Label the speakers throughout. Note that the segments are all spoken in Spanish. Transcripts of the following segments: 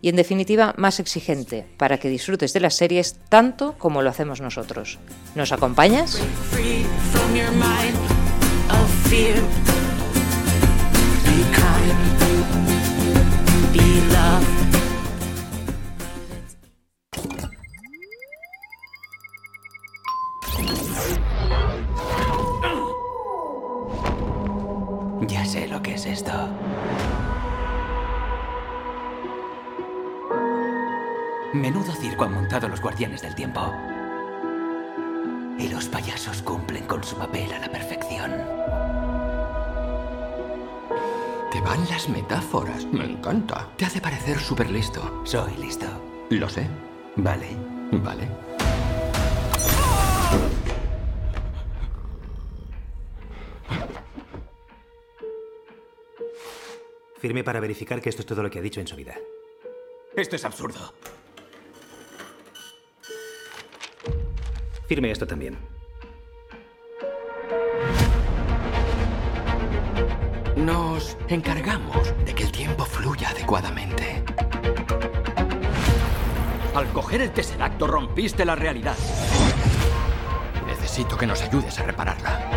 Speaker 1: y en definitiva más exigente para que disfrutes de las series tanto como lo hacemos nosotros. ¿Nos acompañas?
Speaker 2: Guardianes del tiempo. Y los payasos cumplen con su papel a la perfección.
Speaker 3: Te van las metáforas, me encanta. Te hace parecer súper listo.
Speaker 2: Soy listo.
Speaker 3: Lo sé.
Speaker 2: Vale.
Speaker 3: Vale.
Speaker 4: Firme para verificar que esto es todo lo que ha dicho en su vida.
Speaker 2: Esto es absurdo.
Speaker 4: Firme esto también.
Speaker 3: Nos encargamos de que el tiempo fluya adecuadamente.
Speaker 5: Al coger el tesseracto rompiste la realidad.
Speaker 3: Necesito que nos ayudes a repararla.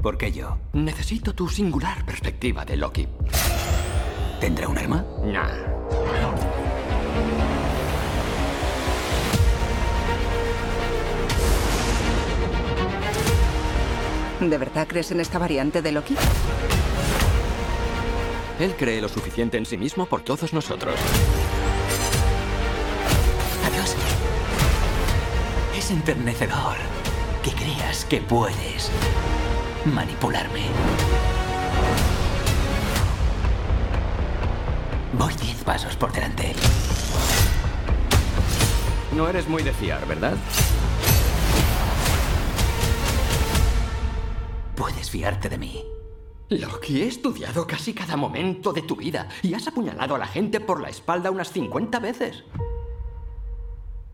Speaker 2: ¿Por qué yo?
Speaker 3: Necesito tu singular perspectiva de Loki.
Speaker 2: ¿Tendrá un arma?
Speaker 3: Nah.
Speaker 6: ¿De verdad crees en esta variante de Loki?
Speaker 5: Él cree lo suficiente en sí mismo por todos nosotros.
Speaker 2: Adiós. Es enternecedor que creas que puedes manipularme. Voy diez pasos por delante.
Speaker 5: No eres muy de fiar, ¿verdad?
Speaker 2: Puedes fiarte de mí.
Speaker 3: Loki, he estudiado casi cada momento de tu vida y has apuñalado a la gente por la espalda unas 50 veces.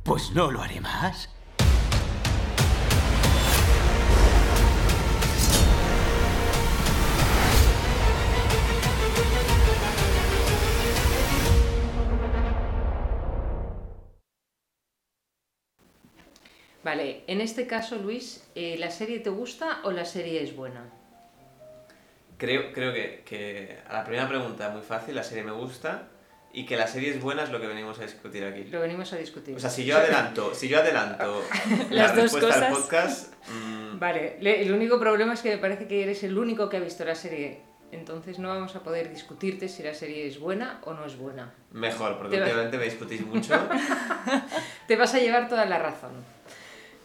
Speaker 2: Pues no lo haré más.
Speaker 1: Vale, en este caso, Luis, eh, ¿la serie te gusta o la serie es buena?
Speaker 7: Creo, creo que, que a la primera pregunta, muy fácil, la serie me gusta y que la serie es buena es lo que venimos a discutir aquí.
Speaker 1: Lo venimos a discutir.
Speaker 7: O sea, si yo adelanto, si yo adelanto la
Speaker 1: Las dos
Speaker 7: respuesta al
Speaker 1: cosas.
Speaker 7: podcast, mm,
Speaker 1: Vale, le- el único problema es que me parece que eres el único que ha visto la serie. Entonces no vamos a poder discutirte si la serie es buena o no es buena.
Speaker 7: mejor, porque últimamente me discutís mucho.
Speaker 1: Te vas a llevar toda la razón.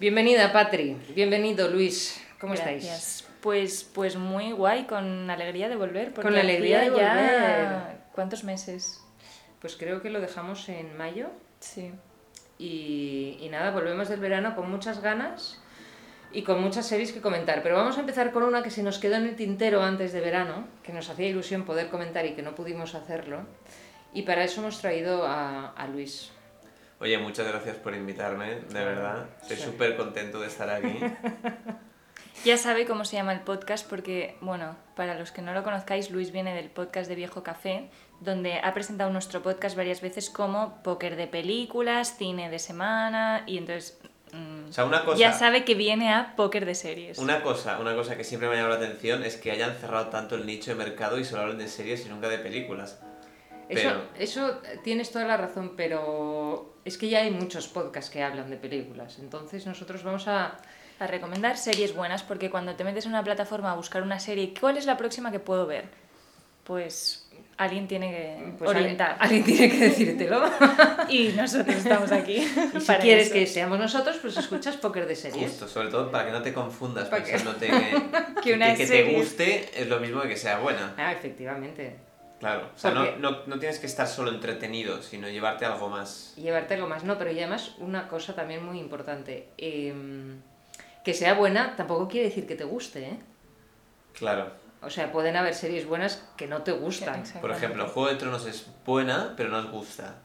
Speaker 1: Bienvenida, Patri. Bienvenido, Luis. ¿Cómo estáis?
Speaker 8: Gracias. Pues, pues muy guay, con alegría de volver. porque
Speaker 1: Con la alegría de
Speaker 8: ya-
Speaker 1: volver.
Speaker 8: ¿Cuántos meses?
Speaker 1: Pues creo que lo dejamos en mayo.
Speaker 8: Sí.
Speaker 1: Y, y nada, volvemos del verano con muchas ganas y con muchas series que comentar. Pero vamos a empezar con una que se nos quedó en el tintero antes de verano, que nos hacía ilusión poder comentar y que no pudimos hacerlo. Y para eso hemos traído a, a Luis.
Speaker 7: Oye, muchas gracias por invitarme, de verdad. Estoy
Speaker 1: Sí.
Speaker 7: súper contento de estar aquí.
Speaker 8: Ya sabe cómo se llama el podcast porque, bueno, para los que no lo conozcáis, Luis viene del podcast de Viejo Café, donde ha presentado nuestro podcast varias veces como póker de películas, cine de semana y entonces... mm,
Speaker 7: O sea, una cosa-
Speaker 8: Ya sabe que viene a póker de series.
Speaker 7: Una cosa, una cosa que siempre me ha llamado la atención es que hayan cerrado tanto el nicho de mercado y solo hablan de series y nunca de películas.
Speaker 1: Eso,
Speaker 7: Pero-
Speaker 1: eso eh, tienes toda la razón, pero es que ya hay muchos podcasts que hablan de películas. Entonces nosotros vamos a...
Speaker 8: a recomendar series buenas, porque cuando te metes en una plataforma a buscar una serie, ¿cuál es la próxima que puedo ver? Pues alguien tiene que
Speaker 1: Pues
Speaker 8: orientar.
Speaker 1: Alguien, alguien tiene que decírtelo.
Speaker 8: Y nosotros estamos aquí.
Speaker 1: Y si
Speaker 8: para
Speaker 1: quieres
Speaker 8: eso.
Speaker 1: que seamos nosotros, pues escuchas Póker de Series.
Speaker 7: Justo, sobre todo para que no te confundas
Speaker 1: Para que-
Speaker 7: pensándote que,
Speaker 8: Que una
Speaker 7: que te
Speaker 8: serie-
Speaker 7: guste es lo mismo que que sea buena.
Speaker 1: Ah, efectivamente.
Speaker 7: Claro, o sea, no, no, no tienes que estar solo entretenido, sino llevarte algo más.
Speaker 1: y llevarte algo más. No, pero y además una cosa también muy importante. em, que sea buena tampoco quiere decir que te guste, ¿eh?
Speaker 7: Claro.
Speaker 1: O sea, pueden haber series buenas que no te gustan.
Speaker 7: Por ejemplo, Juego de Tronos es buena, pero no os gusta.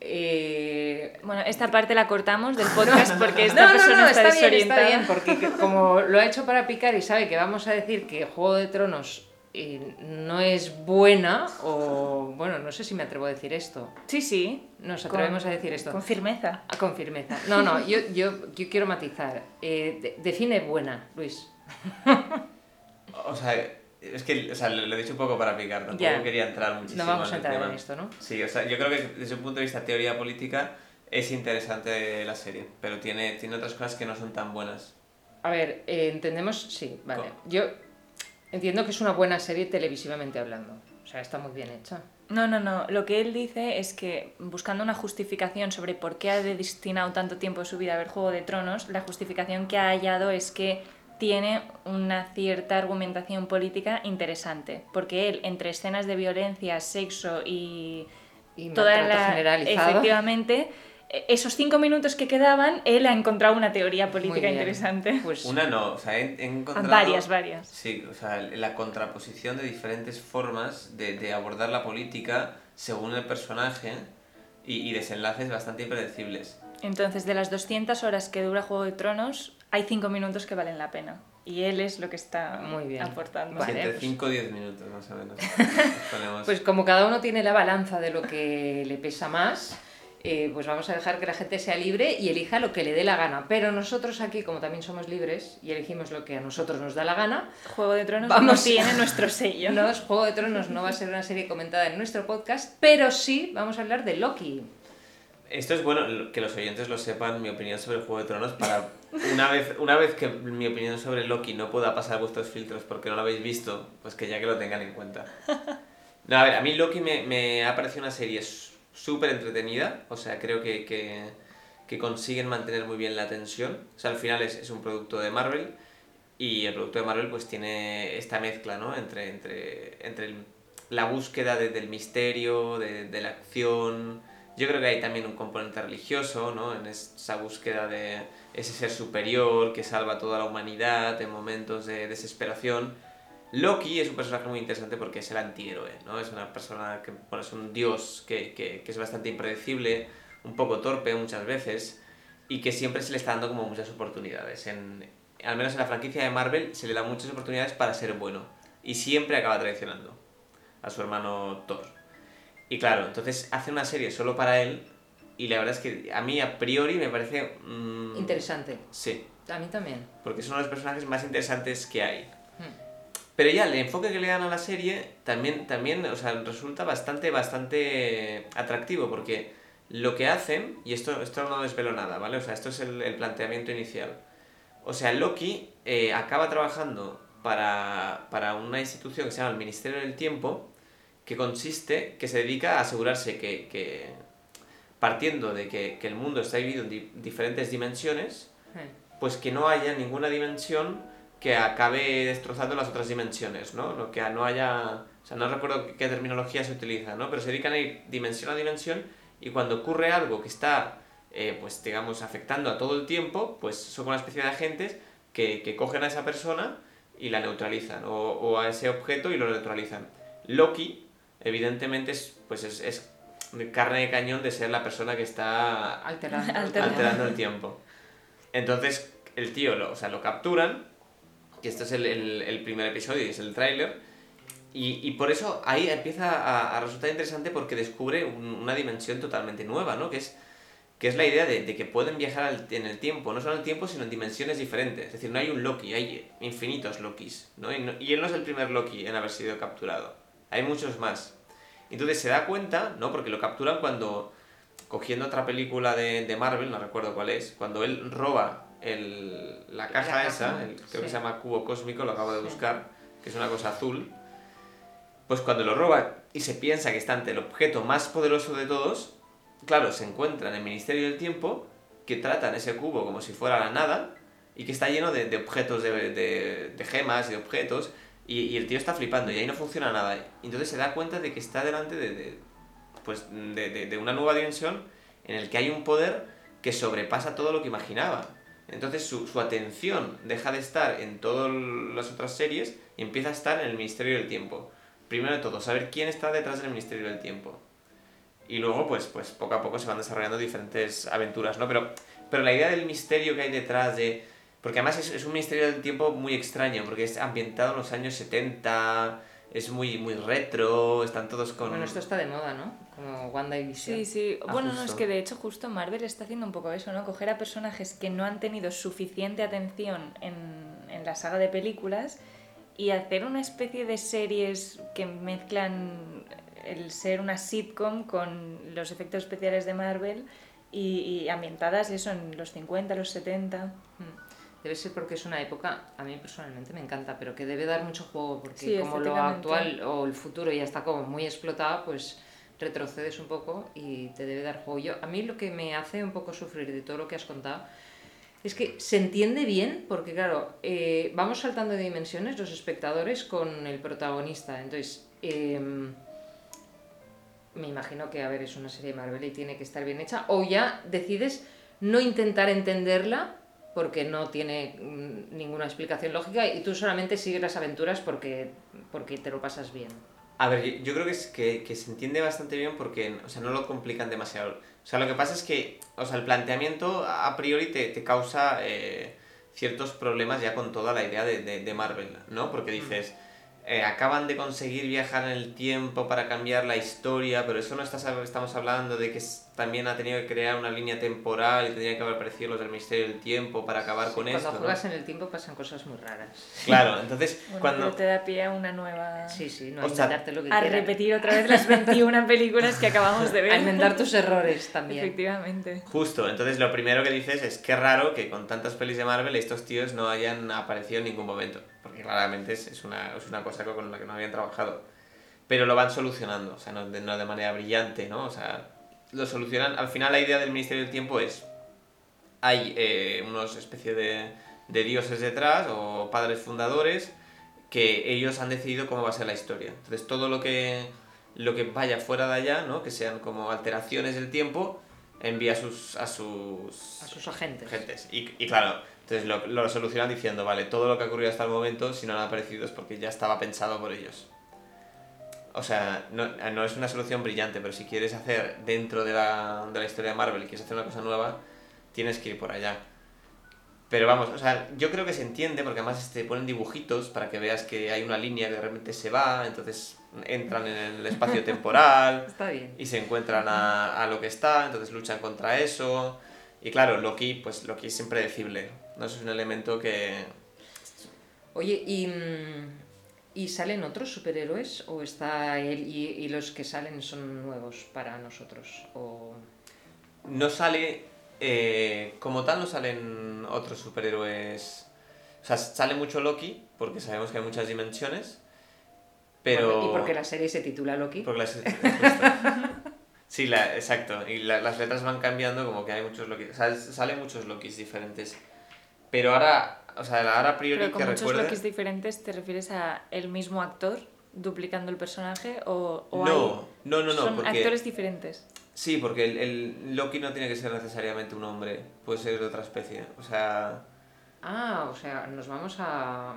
Speaker 1: Eh,
Speaker 8: Bueno, esta parte la cortamos del podcast porque esta
Speaker 1: no, no,
Speaker 8: persona
Speaker 1: no,
Speaker 8: está,
Speaker 1: está bien, está
Speaker 8: desorientada.
Speaker 1: bien, porque que- como lo ha hecho para picar y sabe que vamos a decir que Juego de Tronos eh, no es buena, o bueno, no sé si me atrevo a decir esto.
Speaker 8: Sí, sí.
Speaker 1: Nos
Speaker 8: Con-
Speaker 1: atrevemos a decir esto.
Speaker 8: Con firmeza.
Speaker 1: Ah, Con firmeza. No, no, yo, yo, yo quiero matizar. Eh, de- define buena, Luis.
Speaker 7: O sea, es que o sea, lo, lo he dicho un poco para picar, tampoco quería entrar muchísimo
Speaker 1: No vamos
Speaker 7: en
Speaker 1: a entrar
Speaker 7: tema.
Speaker 1: en esto, ¿no?
Speaker 7: Sí, o sea, yo creo que desde un punto de vista teoría política es interesante la serie, pero tiene, tiene otras cosas que no son tan buenas.
Speaker 1: A ver, eh, entendemos, sí, vale.
Speaker 7: ¿Cómo?
Speaker 1: Yo entiendo que es una buena serie televisivamente hablando. O sea, está muy bien hecha.
Speaker 8: No, no, no. Lo que él dice es que buscando una justificación sobre por qué ha destinado tanto tiempo de su vida a ver Juego de Tronos, la justificación que ha hallado es que tiene una cierta argumentación política interesante. Porque él, entre escenas de violencia, sexo y,
Speaker 1: Y
Speaker 8: toda la. Efectivamente, esos cinco minutos que quedaban, él ha encontrado una teoría política interesante.
Speaker 1: Pues
Speaker 7: Una no, o sea, he, he encontrado...
Speaker 8: Varias, varias.
Speaker 7: Sí, o sea, la contraposición de diferentes formas de, de abordar la política según el personaje y, y desenlaces bastante impredecibles.
Speaker 8: Entonces, de las 200 horas que dura Juego de Tronos, hay 5 minutos que valen la pena. Y él es lo que está
Speaker 1: Muy bien.
Speaker 8: aportando.
Speaker 1: Vale,
Speaker 7: entre
Speaker 1: pues-
Speaker 7: 5 y 10 minutos más o menos.
Speaker 1: Pues como cada uno tiene la balanza de lo que le pesa más, eh, pues vamos a dejar que la gente sea libre y elija lo que le dé la gana. Pero nosotros aquí, como también somos libres y elegimos lo que a nosotros nos da la gana,
Speaker 8: Juego de Tronos
Speaker 1: Vamos.
Speaker 8: no tiene nuestro sello.
Speaker 1: no Juego de Tronos no va a ser una serie comentada en nuestro podcast, pero sí vamos a hablar de Loki.
Speaker 7: Esto es bueno que los oyentes lo sepan, mi opinión sobre el Juego de Tronos, para una vez, una vez que mi opinión sobre Loki no pueda pasar vuestros filtros porque no lo habéis visto, pues que ya que lo tengan en cuenta. No, a ver, a mí Loki me, me ha parecido una serie súper entretenida, o sea, creo que, que, que consiguen mantener muy bien la tensión. O sea, al final es, es un producto de Marvel y el producto de Marvel pues tiene esta mezcla, ¿no? Entre, entre, entre el- la búsqueda de- del misterio, de, la acción. Yo creo que hay también un componente religioso, ¿no? En esa búsqueda de ese ser superior que salva a toda la humanidad en momentos de desesperación. Loki es un personaje muy interesante porque es el antihéroe, ¿no? Es una persona que, bueno, es un dios que, que, que es bastante impredecible, un poco torpe muchas veces, y que siempre se le está dando como muchas oportunidades. En, al menos en la franquicia de Marvel se le da muchas oportunidades para ser bueno, y siempre acaba traicionando a su hermano Thor. Y claro, entonces hace una serie solo para él, y la verdad es que a mí a priori me parece... mm,
Speaker 1: Interesante.
Speaker 7: Sí,
Speaker 1: A mí también.
Speaker 7: porque es uno de los personajes más interesantes que hay. Pero ya el enfoque que le dan a la serie también, también o sea, resulta bastante, bastante atractivo, porque lo que hacen, y esto, esto no desvelo nada, ¿vale? O sea, esto es el, el planteamiento inicial. O sea, Loki eh, acaba trabajando para, para una institución que se llama el Ministerio del Tiempo, que consiste, que se dedica a asegurarse que, que partiendo de que, que el mundo está dividido en di- diferentes dimensiones, pues que no haya ninguna dimensión que acabe destrozando las otras dimensiones, ¿no? Lo que no haya... O sea, no recuerdo qué terminología se utiliza, ¿no? Pero se dedican a ir dimensión a dimensión y cuando ocurre algo que está, eh, pues digamos, afectando a todo el tiempo, pues son una especie de agentes que, que cogen a esa persona y la neutralizan, o, o a ese objeto y lo neutralizan. Loki, evidentemente, es, pues es, es carne de cañón de ser la persona que está
Speaker 1: Alterando.
Speaker 8: Alterando.
Speaker 7: el tiempo. Entonces, el tío lo, o sea, lo capturan, que este es el, el- el primer episodio y es el tráiler, y, y por eso ahí empieza a, a resultar interesante porque descubre un- una dimensión totalmente nueva, ¿no? Que es, que es la idea de, de que pueden viajar al- en el tiempo, no solo en el tiempo, sino en dimensiones diferentes. Es decir, no hay un Loki, hay infinitos Lokis, ¿no? Y, no- y él no es el primer Loki en haber sido capturado. Hay muchos más. Entonces se da cuenta, ¿no? Porque lo capturan cuando, cogiendo otra película de, de Marvel, no recuerdo cuál es, cuando él roba el, la caja esa, el- creo
Speaker 1: sí.
Speaker 7: que se llama cubo cósmico, lo acabo de buscar, que es una cosa azul, pues cuando lo roba y se piensa que está ante el objeto más poderoso de todos, claro, se encuentra en el Ministerio del Tiempo que tratan ese cubo como si fuera la nada y que está lleno de, de objetos, de, de- de gemas y de objetos Y, y el tío está flipando y ahí no funciona nada. Entonces se da cuenta de que está delante de, pues, de una nueva dimensión en el que hay un poder que sobrepasa todo lo que imaginaba. Entonces su, su atención deja de estar en todas las otras series y empieza a estar en el Ministerio del Tiempo. Primero de todo, saber quién está detrás del Ministerio del Tiempo. Y luego, pues, pues poco a poco se van desarrollando diferentes aventuras, ¿no? Pero, pero la idea del misterio que hay detrás de... Porque además es, es un Ministerio del Tiempo muy extraño, porque es ambientado en los años 70, es muy, muy retro, están todos con...
Speaker 1: Bueno, esto está de moda, ¿no? Como Wanda y Vision.
Speaker 8: Sí, sí.
Speaker 7: Ah,
Speaker 8: bueno, no,
Speaker 7: justo.
Speaker 8: es que de hecho justo Marvel está haciendo un poco eso, ¿no? Coger a personajes que no han tenido suficiente atención en, en la saga de películas y hacer una especie de series que mezclan el ser una sitcom con los efectos especiales de Marvel y, y ambientadas eso en los 50, los 70.
Speaker 1: Mm. Debe ser porque es una época, a mí personalmente me encanta, pero que debe dar mucho juego, porque
Speaker 8: Sí,
Speaker 1: como lo actual o el futuro ya está como muy explotado, pues retrocedes un poco y te debe dar juego. Yo, a mí lo que me hace un poco sufrir de todo lo que has contado es que se entiende bien, porque claro, eh, vamos saltando de dimensiones los espectadores con el protagonista. Entonces, em, me imagino que, a ver, es una serie de Marvel y tiene que estar bien hecha, o ya decides no intentar entenderla porque no tiene mm, ninguna explicación lógica y tú solamente sigues las aventuras porque, porque te lo pasas bien.
Speaker 7: A ver, yo, yo creo que, es, que, que se entiende bastante bien porque, o sea, no lo complican demasiado. O sea, lo que pasa es que, o sea, el planteamiento a priori te, te causa eh, ciertos problemas ya con toda la idea de, de, de Marvel, ¿no? Porque dices, eh, acaban de conseguir viajar en el tiempo para cambiar la historia, pero eso no estás, estamos hablando de que también ha tenido que crear una línea temporal y tendría que haber aparecido los del Ministerio del Tiempo para acabar con
Speaker 1: Cuando
Speaker 7: esto, ¿no?
Speaker 1: juegas en el tiempo pasan cosas muy raras.
Speaker 7: Claro, entonces,
Speaker 8: Bueno,
Speaker 7: cuando...
Speaker 8: pero te da pie a una nueva...
Speaker 1: Sí, sí, no
Speaker 7: O sea,
Speaker 1: lo que
Speaker 8: A
Speaker 1: quieras.
Speaker 8: repetir otra vez las 21 películas que acabamos de ver.
Speaker 1: A inventar tus errores también.
Speaker 8: Efectivamente.
Speaker 7: Justo, entonces lo primero que dices es que raro que con tantas pelis de Marvel estos tíos no hayan aparecido en ningún momento, porque claramente es, es una, es una cosa con la que no habían trabajado. Pero lo van solucionando, o sea, no de, no de manera brillante, ¿no? O sea, lo solucionan. Al final la idea del Ministerio del Tiempo es, hay eh, unos especie de, de dioses detrás o padres fundadores que ellos han decidido cómo va a ser la historia. Entonces todo lo que, lo que vaya fuera de allá, ¿no? que sean como alteraciones del tiempo, envía a sus, a sus,
Speaker 1: A sus agentes.
Speaker 7: agentes. Y, y claro, entonces lo, lo solucionan diciendo, vale, todo lo que ha ocurrido hasta el momento, si no han aparecido es porque ya estaba pensado por ellos. O sea, no, no es una solución brillante, pero si quieres hacer dentro de la, de la historia de Marvel y quieres hacer una cosa nueva, tienes que ir por allá. Pero vamos, o sea, yo creo que se entiende porque además te ponen dibujitos para que veas que hay una línea que de repente se va, entonces entran en el espacio temporal
Speaker 1: Está bien.
Speaker 7: y se encuentran a, a lo que está, entonces luchan contra eso. Y claro, Loki, pues Loki es impredecible, ¿no? Eso es un elemento que...
Speaker 1: Oye, ¿y, mm, ¿y salen otros superhéroes? ¿O está él y, y los que salen son nuevos para nosotros? O...
Speaker 7: No sale, eh, como tal, no salen otros superhéroes. O sea, sale mucho Loki, porque sabemos que hay muchas dimensiones. Pero.
Speaker 1: Porque- y porque la serie se titula Loki.
Speaker 7: porque las- justo. Sí, la, exacto. Y la- las letras van cambiando, como que hay muchos Loki. O sea, salen muchos Lokis diferentes. Pero ahora, o sea, ahora a priori
Speaker 8: Pero
Speaker 7: que
Speaker 8: con muchos
Speaker 7: recuerde.
Speaker 8: Lokis diferentes, ¿te refieres a el mismo actor duplicando el personaje o, o
Speaker 7: No,
Speaker 8: hay-
Speaker 7: no, no, no,
Speaker 8: son
Speaker 7: porque-
Speaker 8: actores diferentes?
Speaker 7: Sí, porque el, el Loki no tiene que ser necesariamente un hombre, puede ser de otra especie. O sea,
Speaker 1: Ah, o sea, nos vamos a...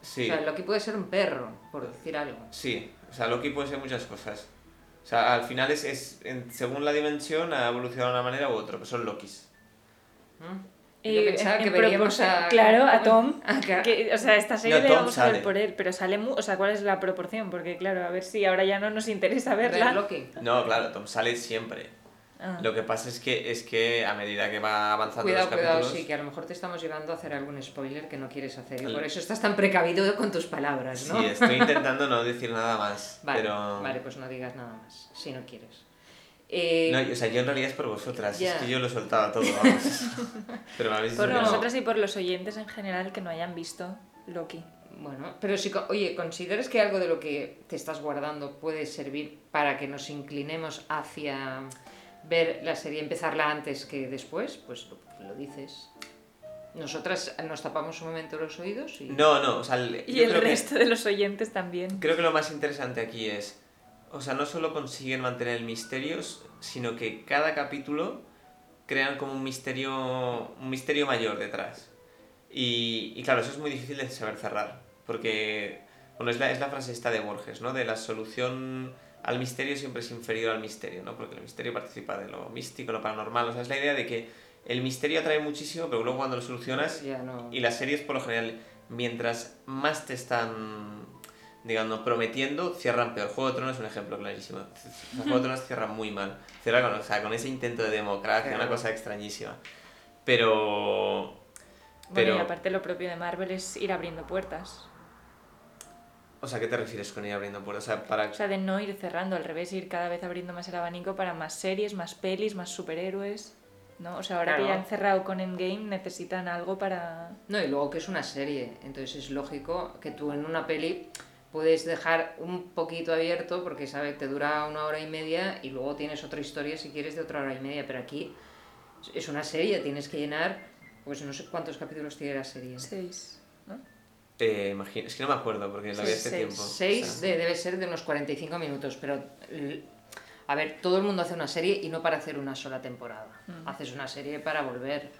Speaker 7: sí.
Speaker 1: O sea, Loki puede ser un perro, por decir algo.
Speaker 7: Sí, o sea, Loki puede ser muchas cosas. O sea, al final es, es en- según la dimensión ha evolucionado de una manera u otra, pero son Lokis.
Speaker 1: ¿Mm?
Speaker 8: Y
Speaker 1: Yo pensaba
Speaker 8: en-
Speaker 1: que veríamos
Speaker 8: proporción-
Speaker 1: a...
Speaker 8: Claro, a Tom.
Speaker 1: Ah, claro.
Speaker 8: que- o sea, esta serie
Speaker 7: No,
Speaker 8: le
Speaker 7: Tom
Speaker 8: vamos a ver
Speaker 7: sale.
Speaker 8: por él, pero sale mu O sea, ¿cuál es la proporción? Porque, claro, a ver si ahora ya no nos interesa
Speaker 1: Ver
Speaker 8: verla.
Speaker 7: No, claro, Tom sale siempre.
Speaker 8: Ah.
Speaker 7: Lo que pasa es que, es que a medida que va avanzando
Speaker 1: Cuidado,
Speaker 7: los
Speaker 1: cuidado,
Speaker 7: capítulos...
Speaker 1: sí, que a lo mejor te estamos llevando a hacer algún spoiler que no quieres hacer y por eso estás tan precavido con tus palabras, ¿no?
Speaker 7: Sí, estoy intentando no decir nada más,
Speaker 1: Vale,
Speaker 7: pero...
Speaker 1: vale, pues no digas nada más, si no quieres. Eh,
Speaker 7: No, o sea, yo en realidad es por vosotras,
Speaker 1: Ya.
Speaker 7: es que yo lo he soltado todo, vamos. pero me habéis
Speaker 8: Por nosotras y por los oyentes en general que no hayan visto Loki.
Speaker 1: Bueno, pero si, oye, ¿consideras que algo de lo que te estás guardando puede servir para que nos inclinemos hacia ver la serie, empezarla antes que después? Pues lo, lo dices. Nosotras nos tapamos un momento los oídos y...
Speaker 7: No, no, o sea, el-
Speaker 8: Y el
Speaker 7: creo que-
Speaker 8: resto de los oyentes también.
Speaker 7: Creo que lo más interesante aquí es, o sea, no solo consiguen mantener el misterio, sino que cada capítulo crean como un misterio, un misterio mayor detrás. Y, y claro, eso es muy difícil de saber cerrar, porque, bueno, es la, es la frase esta de Borges, ¿no? De la solución al misterio siempre es inferior al misterio, ¿no? Porque el misterio participa de lo místico, lo paranormal, o sea, es la idea de que el misterio atrae muchísimo, pero luego cuando lo solucionas
Speaker 1: Ya no...
Speaker 7: y las series, por lo general, mientras más te están, digamos, prometiendo, cierran peor. Juego de Tronos es un ejemplo clarísimo. O sea, Juego de Tronos cierra muy mal. Cierra con, o sea, con ese intento de democracia,
Speaker 1: Claro.
Speaker 7: una cosa extrañísima. Pero...
Speaker 8: Bueno,
Speaker 7: Pero,
Speaker 8: y aparte lo propio de Marvel es ir abriendo puertas.
Speaker 7: o sea, ¿qué te refieres con ir abriendo puertas? O sea, para...
Speaker 8: O sea, de no ir cerrando, al revés, ir cada vez abriendo más el abanico para más series, más pelis, más superhéroes. ¿No? O sea, ahora que
Speaker 1: Claro.
Speaker 8: ya han cerrado con Endgame, necesitan algo para.
Speaker 1: No, y luego que es una serie, entonces es lógico que tú en una peli puedes dejar un poquito abierto porque sabe te dura una hora y media y luego tienes otra historia si quieres de otra hora y media, pero aquí es una serie, tienes que llenar, pues no sé cuántos capítulos tiene la serie.
Speaker 8: Seis. ¿no?
Speaker 7: Eh, imagino- es que no me acuerdo porque la vi hace
Speaker 8: Seis.
Speaker 7: tiempo.
Speaker 1: Seis
Speaker 7: O sea,
Speaker 1: de- debe ser de unos 45 minutos, pero a ver, todo el mundo hace una serie y no para hacer una sola temporada. Haces una serie para volver.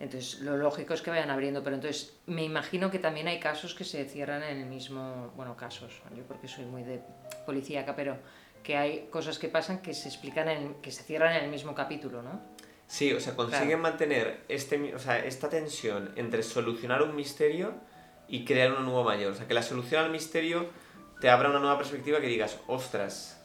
Speaker 1: Entonces, lo lógico es que vayan abriendo, pero entonces me imagino que también hay casos que se cierran en el mismo, bueno, casos, yo porque soy muy de policíaca, pero que hay cosas que pasan que se explican en, que se cierran en el mismo capítulo, ¿no?
Speaker 7: Sí, o sea, consiguen
Speaker 1: Claro.
Speaker 7: mantener este, o sea, esta tensión entre solucionar un misterio y crear uno nuevo mayor. O sea, que la solución al misterio te abra una nueva perspectiva que digas, ostras.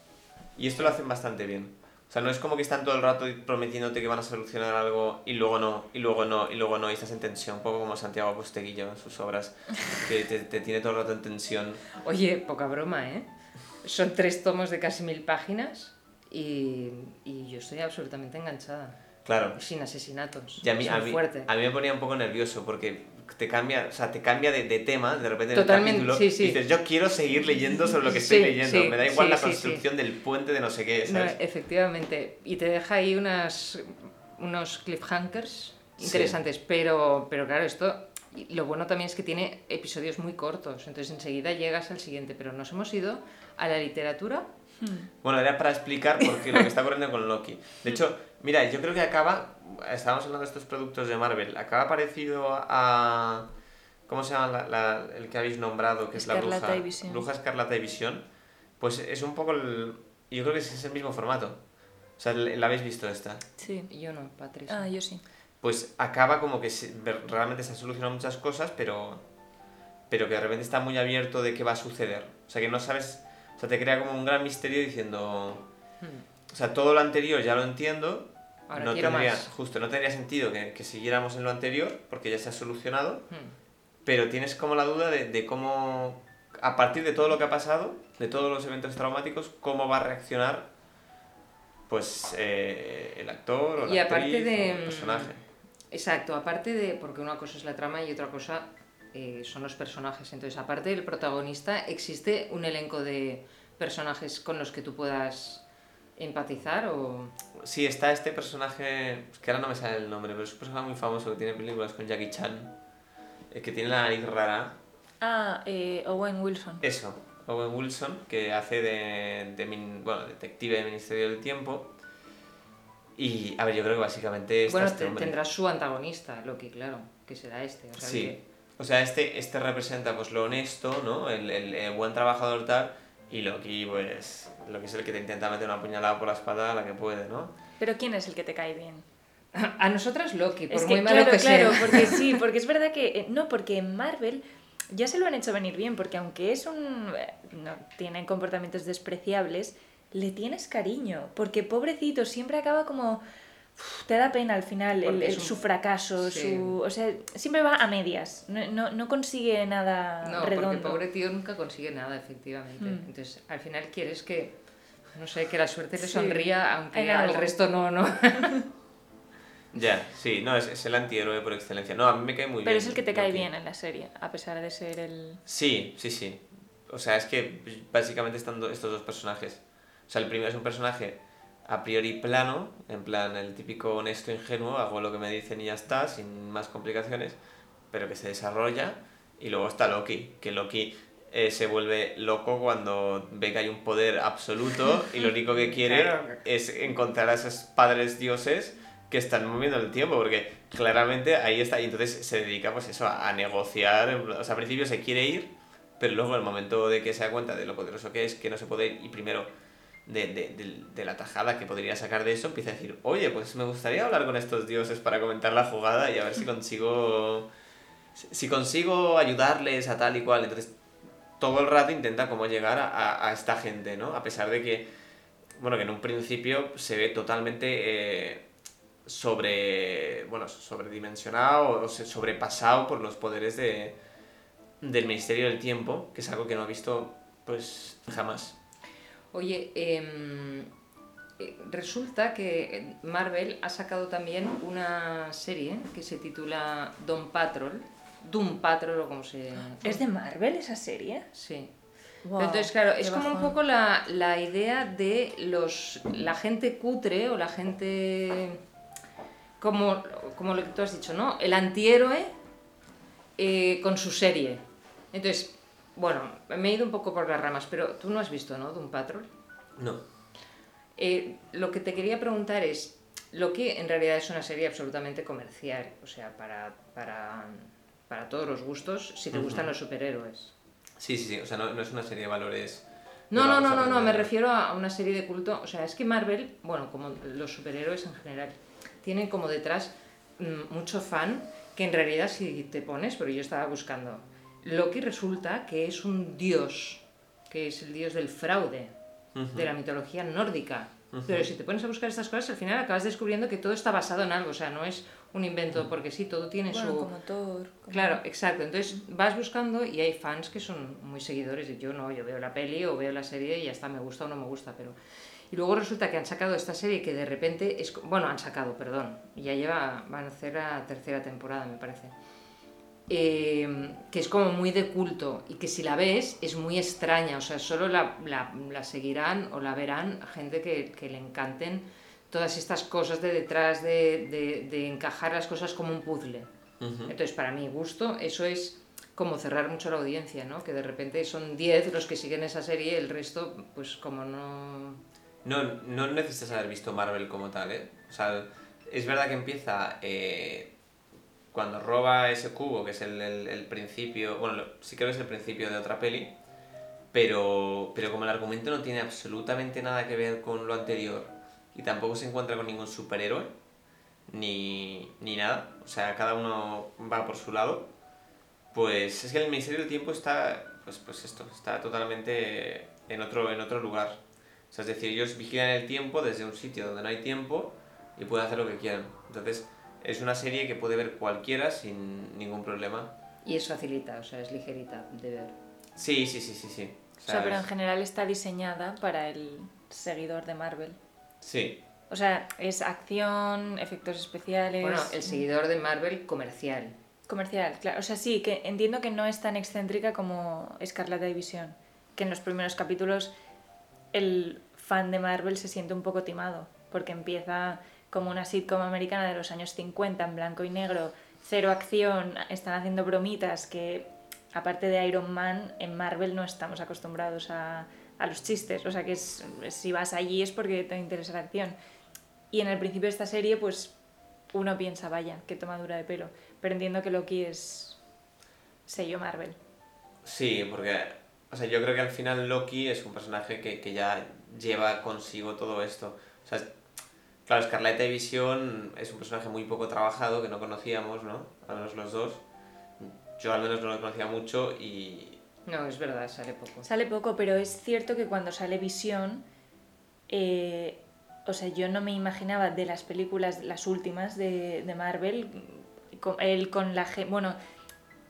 Speaker 7: Y esto lo hacen bastante bien. O sea, no es como que están todo el rato prometiéndote que van a solucionar algo y luego no, y luego no, y luego no, y estás en tensión. Un poco como Santiago Posteguillo en sus obras, que te, te tiene todo el rato en tensión.
Speaker 1: Oye, poca broma, ¿eh? Son tres tomos de casi mil páginas y, y yo estoy absolutamente enganchada.
Speaker 7: Claro.
Speaker 1: Sin asesinatos.
Speaker 7: Y a mí, a, mí,
Speaker 1: fuerte.
Speaker 7: a mí me ponía un poco nervioso porque te cambia, o sea, te cambia de, de tema de repente en el
Speaker 1: Totalmente,
Speaker 7: capítulo
Speaker 1: sí, sí.
Speaker 7: y dices, yo quiero seguir leyendo sobre lo que estoy
Speaker 1: Sí,
Speaker 7: leyendo.
Speaker 1: sí,
Speaker 7: me da igual
Speaker 1: sí,
Speaker 7: la
Speaker 1: sí,
Speaker 7: construcción del puente de no sé qué,
Speaker 1: No,
Speaker 7: ¿sabes?
Speaker 1: efectivamente. Y te deja ahí unas, unos cliffhangers
Speaker 7: Sí.
Speaker 1: interesantes. Pero, pero claro, esto. Lo bueno también es que tiene episodios muy cortos. Entonces enseguida llegas al siguiente. Pero nos hemos ido a la literatura.
Speaker 7: Bueno, era para explicar por qué lo que está ocurriendo con Loki. De hecho, mira, yo creo que acaba, estábamos hablando de estos productos de Marvel, acaba parecido a... ¿Cómo se llama la- la- el que habéis nombrado? Que es la
Speaker 8: Escarlata
Speaker 7: bruja.
Speaker 8: y Visión.
Speaker 7: Bruja Escarlata y Visión. Pues es un poco el... Yo creo que es el mismo formato. O sea, ¿la habéis visto esta?
Speaker 8: Sí.
Speaker 1: Yo no, Patricia.
Speaker 8: Ah, yo sí.
Speaker 7: pues acaba como que realmente se han solucionado muchas cosas, pero, pero que de repente está muy abierto de qué va a suceder. O sea, que no sabes, o sea, te crea como un gran misterio diciendo,
Speaker 1: Hmm.
Speaker 7: o sea, todo lo anterior ya lo entiendo,
Speaker 1: Ahora
Speaker 7: no
Speaker 1: quiero
Speaker 7: tendría,
Speaker 1: más.
Speaker 7: justo, no tendría sentido que, que siguiéramos en lo anterior, porque ya se ha solucionado,
Speaker 1: Hmm.
Speaker 7: pero tienes como la duda de, de cómo, a partir de todo lo que ha pasado, de todos los eventos traumáticos, cómo va a reaccionar, pues, eh, el actor o la
Speaker 1: Y
Speaker 7: actriz
Speaker 1: aparte de,
Speaker 7: o el personaje.
Speaker 1: Exacto, aparte de, porque una cosa es la trama y otra cosa eh, son los personajes. Entonces, aparte del protagonista, existe un elenco de personajes con los que tú puedas empatizar o...
Speaker 7: Sí, está este personaje, que ahora no me sale el nombre, pero es un personaje muy famoso que tiene películas con Jackie Chan, eh, que tiene la nariz rara.
Speaker 8: Ah, eh, Owen Wilson.
Speaker 7: Eso, Owen Wilson, que hace de, de min- bueno, detective del Ministerio del Tiempo. Y, a ver, yo creo que básicamente está
Speaker 1: bueno,
Speaker 7: este
Speaker 1: te-
Speaker 7: hombre.
Speaker 1: tendrá su antagonista, Loki, claro, que será este. O sea,
Speaker 7: Sí.
Speaker 1: que-
Speaker 7: O sea, este, este representa pues lo honesto, ¿no? El, el- el buen trabajador tal. Y Loki, pues, lo que es el que te intenta meter una puñalada por la espalda a la que puede, ¿no?
Speaker 8: Pero ¿quién es el que te cae bien?
Speaker 1: A nosotras Loki, por
Speaker 8: es
Speaker 1: muy
Speaker 8: que,
Speaker 1: malo
Speaker 8: claro,
Speaker 1: que
Speaker 8: claro,
Speaker 1: sea.
Speaker 8: porque sí, porque es verdad que. eh, No, porque en Marvel ya se lo han hecho venir bien, porque aunque es un. eh, No, tienen comportamientos despreciables, le tienes cariño. Porque pobrecito, siempre acaba como. Te da pena al final el-
Speaker 1: Porque
Speaker 8: el-
Speaker 1: es un-
Speaker 8: su fracaso,
Speaker 1: Sí.
Speaker 8: su. O sea, siempre va a medias. No, no, no consigue nada
Speaker 1: No, porque
Speaker 8: redondo.
Speaker 1: pobre tío nunca consigue nada, efectivamente.
Speaker 8: Mm.
Speaker 1: Entonces, al final quieres que, no sé, que la suerte le
Speaker 8: Sí,
Speaker 1: sonría, aunque al
Speaker 8: algo.
Speaker 1: resto no, no.
Speaker 7: Ya, sí, no, es, es el antihéroe por excelencia. No, a mí me cae muy bien.
Speaker 8: Pero es el que te cae bien en la serie, a pesar de ser el.
Speaker 7: Sí, sí, sí. O sea, es que básicamente están estos dos personajes. O sea, el primero es un personaje a priori plano, en plan el típico honesto ingenuo, hago lo que me dicen y ya está, sin más complicaciones, pero que se desarrolla. Y luego está Loki, que Loki eh, se vuelve loco cuando ve que hay un poder absoluto y lo único que quiere
Speaker 1: Claro.
Speaker 7: es encontrar a esos padres dioses que están moviendo el tiempo, porque claramente ahí está, y entonces se dedica pues eso, a, a negociar, o sea, al principio se quiere ir, pero luego en el momento de que se da cuenta de lo poderoso que es, que no se puede ir, y primero de, de, de- de la tajada que podría sacar de eso, empieza a decir, oye, pues me gustaría hablar con estos dioses para comentar la jugada y a ver si consigo, si- si consigo ayudarles a tal y cual, entonces todo el rato intenta como llegar a, a- esta gente, ¿no? A pesar de que, bueno, que en un principio se ve totalmente eh, sobre, bueno, sobredimensionado o sobrepasado por los poderes de, del Ministerio del Tiempo, que es algo que no ha visto, pues, jamás.
Speaker 1: Oye, em, eh, resulta que Marvel ha sacado también una serie que se titula Don Patrol. Doom Patrol o como se...
Speaker 8: ¿Es de Marvel esa serie?
Speaker 1: Sí.
Speaker 8: Wow,
Speaker 1: Entonces, claro, es como un poco la, la idea de los la gente cutre o la gente como, como lo que tú has dicho, ¿no? El antihéroe eh, con su serie. Entonces, bueno, me he ido un poco por las ramas, pero tú no has visto, ¿no? Doom Patrol.
Speaker 7: No.
Speaker 1: Eh, lo que te quería preguntar es, lo que en realidad es una serie absolutamente comercial, o sea, para, para, para todos los gustos, si te gustan los superhéroes.
Speaker 7: Sí, sí, sí, o sea, no, no es una serie de valores...
Speaker 1: No, no, no, no, no, me refiero a una serie de culto. O sea, es que Marvel, bueno, como los superhéroes en general, tienen como detrás mm, mucho fan que en realidad si te pones, pero yo estaba buscando, Loki resulta que es un dios, que es el dios del fraude, de la mitología nórdica. Pero si te pones a buscar estas cosas, al final acabas descubriendo que todo está basado en algo, o sea, no es un invento porque sí, todo tiene
Speaker 8: Bueno,
Speaker 1: su...
Speaker 8: como Thor. como-
Speaker 1: Claro, exacto. Entonces vas buscando y hay fans que son muy seguidores y yo no, yo veo la peli o veo la serie y ya está, me gusta o no me gusta, pero... Y luego resulta que han sacado esta serie que de repente es... Bueno, han sacado, perdón. Ya lleva... Van a hacer la tercera temporada, me parece. Eh, que es como muy de culto y que si la ves es muy extraña, o sea, solo la, la- la seguirán o la verán gente que, que le encanten todas estas cosas de detrás de, de- de encajar las cosas como un puzzle.
Speaker 7: Ujú.
Speaker 1: Entonces, para mi gusto, eso es como cerrar mucho la audiencia, ¿no? Que de repente son 10 los que siguen esa serie, el resto, pues como no...
Speaker 7: No, no necesitas haber visto Marvel como tal, ¿eh? O sea, es verdad que empieza eh, cuando roba ese cubo, que es el, el- el principio, bueno, sí creo que es el principio de otra peli, pero, pero como el argumento no tiene absolutamente nada que ver con lo anterior y tampoco se encuentra con ningún superhéroe, ni, ni nada, o sea, cada uno va por su lado, pues es que el Ministerio del Tiempo está, pues, pues esto, está totalmente en otro, en otro lugar. O sea, es decir, ellos vigilan el tiempo desde un sitio donde no hay tiempo y pueden hacer lo que quieran. Entonces, es una serie que puede ver cualquiera sin ningún problema.
Speaker 1: Y es facilita, o sea, es ligerita de ver.
Speaker 7: Sí, sí, sí, sí, sí. O
Speaker 8: O sea, pero en general está diseñada para el seguidor de Marvel.
Speaker 7: Sí,
Speaker 8: O sea, es acción, efectos especiales.
Speaker 1: Bueno, el seguidor de Marvel comercial.
Speaker 8: Comercial, claro. O sea, sí, que entiendo que no es tan excéntrica como Escarlata División. Que en los primeros capítulos el fan de Marvel se siente un poco timado. Porque empieza como una sitcom americana de los años 50 en blanco y negro, cero acción, están haciendo bromitas que, aparte de Iron Man, en Marvel no estamos acostumbrados a, a los chistes. O sea, que es, si vas allí es porque te interesa la acción. Y en el principio de esta serie, pues uno piensa, vaya, qué tomadura de pelo. Pero entiendo que Loki es sello Marvel.
Speaker 7: sí, porque, o sea, yo creo que al final Loki es un personaje que, que ya lleva consigo todo esto. O sea, claro, Escarlata y Visión es un personaje muy poco trabajado que no conocíamos, ¿no? Al menos los dos. Yo al menos no lo conocía mucho y,
Speaker 1: No, es verdad, sale poco.
Speaker 8: Sale poco, pero es cierto que cuando sale Visión, eh, o sea, yo no me imaginaba de las películas, las últimas de, de Marvel, con, él con la... Bueno,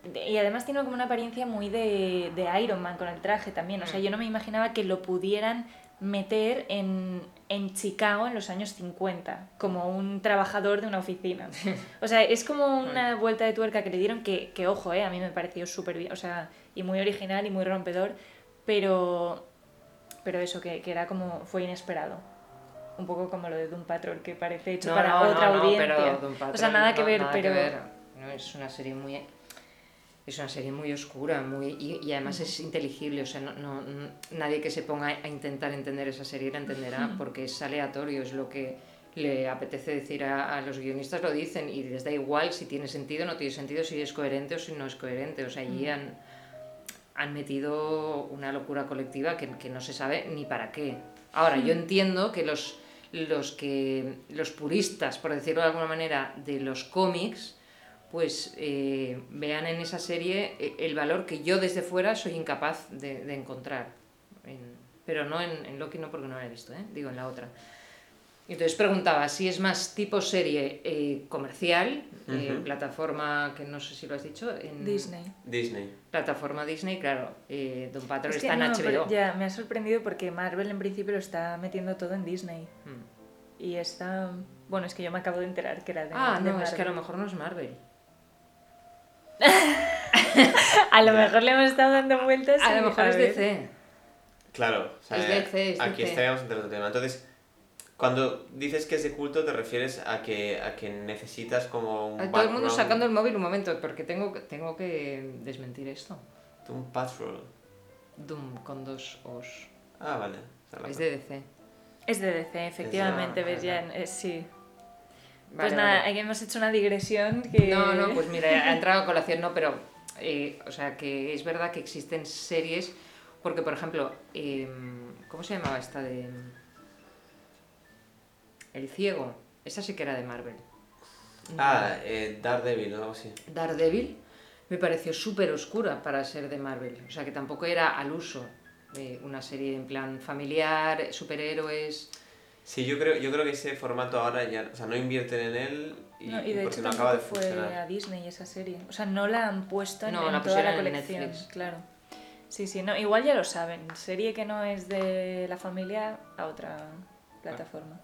Speaker 8: de- y además tiene como una apariencia muy de, de Iron Man con el traje también. O sea, yo no me imaginaba que lo pudieran meter en, en Chicago en los años 50, como un trabajador de una oficina. O sea, es como una vuelta de tuerca que le dieron que, que ojo, eh, a mí me pareció súper bien, o sea, y muy original y muy rompedor, pero, pero eso, que, que era como, fue inesperado. un poco como lo de Doom Patrol, que parece hecho
Speaker 1: No,
Speaker 8: para
Speaker 1: no,
Speaker 8: otra
Speaker 1: no,
Speaker 8: audiencia.
Speaker 1: pero Doom
Speaker 8: o sea,
Speaker 1: Patrol
Speaker 8: nada que ver,
Speaker 1: nada
Speaker 8: pero...
Speaker 1: que ver. No, es una serie muy es una serie muy oscura muy y, y además es inteligible o sea no, no- nadie que se ponga a intentar entender esa serie la entenderá porque es aleatorio es lo que le apetece decir a, a los guionistas lo dicen y les da igual si tiene sentido o no tiene sentido si es coherente o si no es coherente. O sea allí han han metido una locura colectiva que, que no se sabe ni para qué. Ahora, yo entiendo que los, los que los puristas, por decirlo de alguna manera, de los cómics, pues eh, vean en esa serie eh, el valor que yo desde fuera soy incapaz de, de encontrar. En- pero no en, en Loki, no porque no la he visto, ¿eh? digo en la otra. Entonces preguntaba si es más tipo serie eh, comercial, eh, plataforma que no sé si lo has dicho, en
Speaker 8: Disney.
Speaker 7: Disney.
Speaker 1: plataforma Disney, claro, eh, Don Patrol
Speaker 8: Es que
Speaker 1: está en
Speaker 8: no,
Speaker 1: HBO.
Speaker 8: ya, me ha sorprendido porque Marvel en principio lo está metiendo todo en Disney.
Speaker 1: Mm.
Speaker 8: Y está... Bueno, es que yo me acabo de enterar que era de
Speaker 1: Ah,
Speaker 8: de
Speaker 1: no, es que a lo mejor no es Marvel.
Speaker 8: A lo mejor le hemos estado dando vueltas.
Speaker 1: A lo mejor es
Speaker 8: ver.
Speaker 1: DC.
Speaker 7: Claro, o sea,
Speaker 1: Es DC, es
Speaker 7: aquí
Speaker 1: DC.
Speaker 7: estaríamos entre otro tema. Entonces, cuando dices que es de culto, te refieres a que, a que necesitas como un
Speaker 1: A todo el mundo sacando el móvil un momento, porque tengo, que- tengo que desmentir esto.
Speaker 7: Un patrol.
Speaker 1: Doom con dos os.
Speaker 7: Ah, vale.
Speaker 1: Es de DC.
Speaker 8: Es de DC, efectivamente,
Speaker 7: Es de-
Speaker 8: ves ya. eh, sí.
Speaker 1: Vale,
Speaker 8: pues nada,
Speaker 1: vale.
Speaker 8: aquí hemos hecho una digresión que...
Speaker 1: No, no, pues mira, ha entrado a colación, no, pero. eh, o sea, que es verdad que existen series. Porque, por ejemplo, em, ¿cómo se llamaba esta de. El ciego? Esa sí que era de Marvel.
Speaker 7: Ah, eh, Daredevil o algo así.
Speaker 1: Daredevil me pareció súper oscura para ser de Marvel. O sea, que tampoco era al uso de una serie en plan familiar, superhéroes.
Speaker 7: Sí, yo creo, yo creo que ese formato ahora ya, o sea, no invierten en él y,
Speaker 8: No, y de
Speaker 7: porque
Speaker 8: hecho
Speaker 7: no acaba de
Speaker 8: fue
Speaker 7: funcionar.
Speaker 8: a Disney esa serie. O sea, no la han puesto en,
Speaker 1: No,
Speaker 8: en
Speaker 1: la
Speaker 8: toda la
Speaker 1: en
Speaker 8: colección.
Speaker 1: Netflix.
Speaker 8: Claro. Sí, sí, no, igual ya lo saben. Serie que no es de la familia a otra plataforma.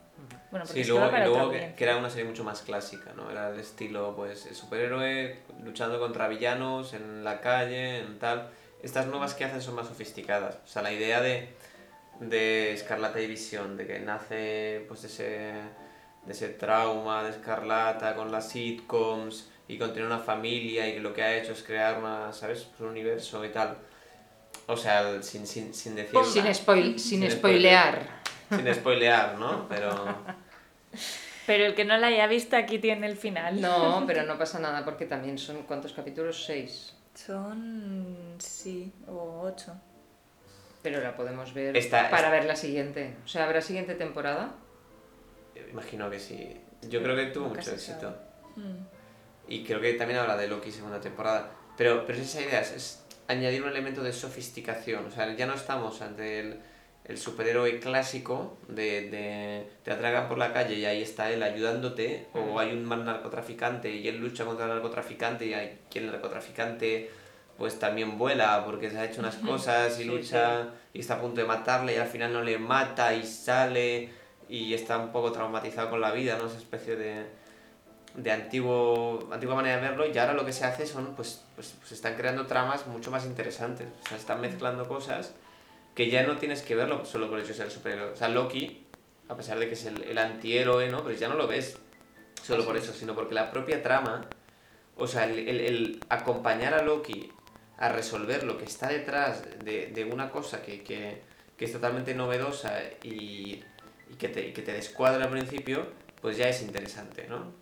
Speaker 8: Bueno, porque
Speaker 7: Sí, luego,
Speaker 8: va
Speaker 7: y
Speaker 8: para
Speaker 7: luego que, que era una serie mucho más clásica, ¿no? Era el estilo, pues, el superhéroe luchando contra villanos en la calle, en tal. Estas nuevas que hacen son más sofisticadas. O sea, la idea de, de Escarlata y Visión, de que nace, pues, de ese, de ese trauma de Escarlata con las sitcoms y con tener una familia y que lo que ha hecho es crear una, ¿sabes? Pues un universo y tal. O sea, sin, sin, sin decir...
Speaker 1: Sin, spoil, sin,
Speaker 7: Sin
Speaker 1: spoilear.
Speaker 7: Sin spoilear, ¿no? Pero...
Speaker 8: Pero el que no la haya visto aquí tiene el final.
Speaker 1: No, pero no pasa nada porque también son, ¿cuántos capítulos? Seis.
Speaker 8: Son... sí, o ocho.
Speaker 1: Pero la podemos ver
Speaker 7: Esta-
Speaker 1: para
Speaker 7: esta-
Speaker 1: ver la siguiente. O sea, ¿habrá siguiente temporada?
Speaker 7: Imagino que sí. Yo creo que tuvo
Speaker 8: Nunca
Speaker 7: mucho éxito.
Speaker 8: Mm.
Speaker 7: Y creo que también habla de Loki segunda temporada. Pero, pero es esa idea, es, es añadir un elemento de sofisticación. O sea, ya no estamos ante el, el superhéroe clásico de, de te atragan por la calle y ahí está él ayudándote. O hay un mal narcotraficante y él lucha contra el narcotraficante y hay quien el narcotraficante pues también vuela porque se ha hecho unas cosas y
Speaker 1: Sí,
Speaker 7: lucha y está a punto de matarle y al final no le mata y sale y está un poco traumatizado con la vida, ¿no? Esa especie de, de antiguo, antigua manera de verlo y ahora lo que se hace son, pues, pues, pues están creando tramas mucho más interesantes. O sea, están mezclando cosas que ya no tienes que verlo solo por el hecho de ser superhéroe. O sea, Loki, a pesar de que es el, el antihéroe, ¿no? Pues ya no lo ves solo por eso, sino porque la propia trama, o sea, el, el- el acompañar a Loki a resolver lo que está detrás de, de una cosa que, que, que es totalmente novedosa y, y que te, y que te descuadra al principio, pues ya es interesante, ¿no?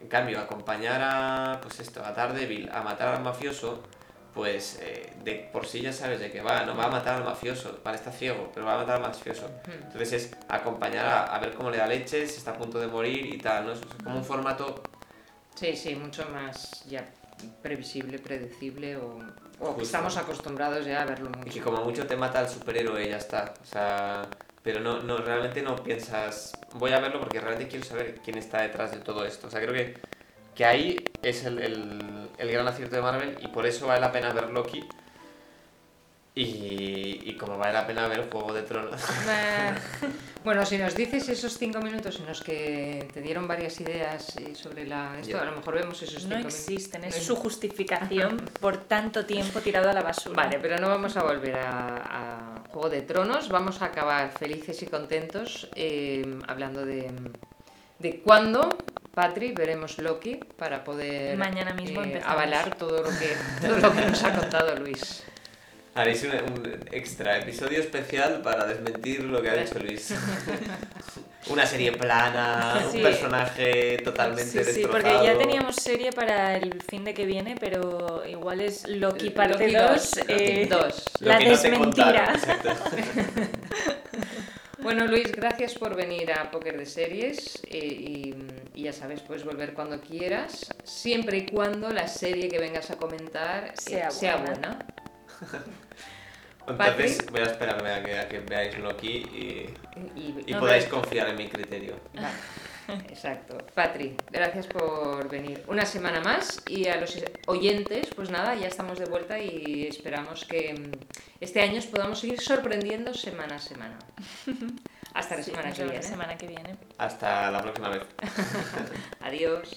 Speaker 7: En cambio, acompañar a, pues esto, a Daredevil a matar al mafioso, pues eh, de por sí ya sabes de qué va, no va a matar al mafioso, vale, está ciego, pero va a matar al mafioso. Entonces es acompañar a, a ver cómo le da leche, si está a punto de morir y tal, ¿no? Es como un formato
Speaker 1: Sí, sí, mucho más ya previsible, predecible o, o
Speaker 7: Justo.
Speaker 1: estamos acostumbrados ya a verlo
Speaker 7: Y que
Speaker 1: mucho.
Speaker 7: como mucho te mata el superhéroe y ya está. O sea, pero no, no, realmente no piensas, voy a verlo porque realmente quiero saber quién está detrás de todo esto. O sea, creo que, que ahí es el, el, el gran acierto de Marvel y por eso vale la pena ver Loki. Y, y como vale la pena ver Juego de Tronos.
Speaker 1: Bueno, si nos dices esos cinco minutos en los que te dieron varias ideas eh, sobre la esto, a lo mejor vemos esos
Speaker 8: No
Speaker 1: cinco minutos.
Speaker 8: existen, es
Speaker 1: No
Speaker 8: su justificación por tanto tiempo tirado a la basura.
Speaker 1: Vale, pero no vamos a volver a, a Juego de Tronos. Vamos a acabar felices y contentos eh, hablando de, de cuándo, Patri, veremos Loki para poder
Speaker 8: Mañana mismo
Speaker 1: eh, avalar todo lo, que, todo lo que nos ha contado Luis.
Speaker 7: Haréis un, un extra episodio especial para desmentir lo que ha dicho Luis. Una serie plana,
Speaker 8: Sí.
Speaker 7: un personaje totalmente
Speaker 8: Sí, sí,
Speaker 7: destrozado.
Speaker 8: porque ya teníamos serie para el fin de que viene, pero igual es Loki parte
Speaker 1: Loki
Speaker 8: 2.
Speaker 1: dos, Loki dos.
Speaker 7: Lo
Speaker 8: la
Speaker 7: que no
Speaker 8: desmentira.
Speaker 1: Bueno, Luis, gracias por venir a Póker de Series eh, y, y ya sabes, puedes volver cuando quieras, siempre y cuando la serie que vengas a comentar eh,
Speaker 8: Sea
Speaker 1: buena.
Speaker 7: Entonces voy a esperarme a que, a que veáis Loki y,
Speaker 1: Y-
Speaker 7: y
Speaker 8: No,
Speaker 7: podáis confiar en mi criterio.
Speaker 1: Vale, Exacto. Patri, gracias por venir una semana más y a los oyentes, pues nada, ya estamos de vuelta y esperamos que mm, este año os podamos seguir sorprendiendo semana a semana. Hasta la
Speaker 8: Sí,
Speaker 1: semana
Speaker 8: nos
Speaker 1: que
Speaker 8: vemos
Speaker 1: viene.
Speaker 8: la semana que viene.
Speaker 7: Hasta la próxima vez.
Speaker 1: Adiós.